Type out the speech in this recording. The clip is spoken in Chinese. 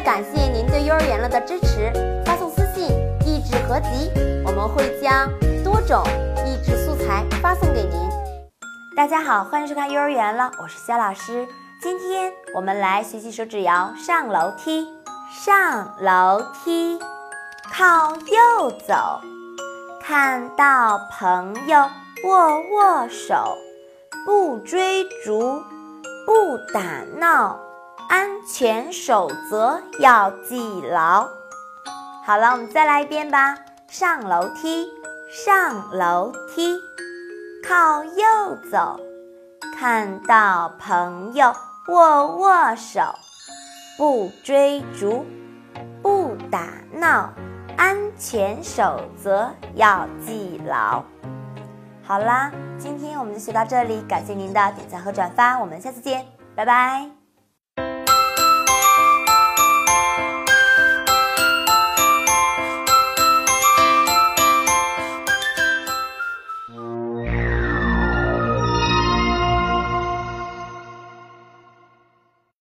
感谢您对幼儿园了的支持，发送私信“益智合集”，我们会将多种益智素材发送给您。大家好，欢迎收看幼儿园了，我是肖老师。今天我们来学习手指谣《上楼梯》。上楼梯，靠右走，看到朋友握握手，不追逐，不打闹，安全守则要记牢。好了，我们再来一遍吧。上楼梯，上楼梯，靠右走，看到朋友。握握手，不追逐，不打闹，安全守则要记牢。好啦，今天我们就学到这里，感谢您的点赞和转发，我们下次见，拜拜。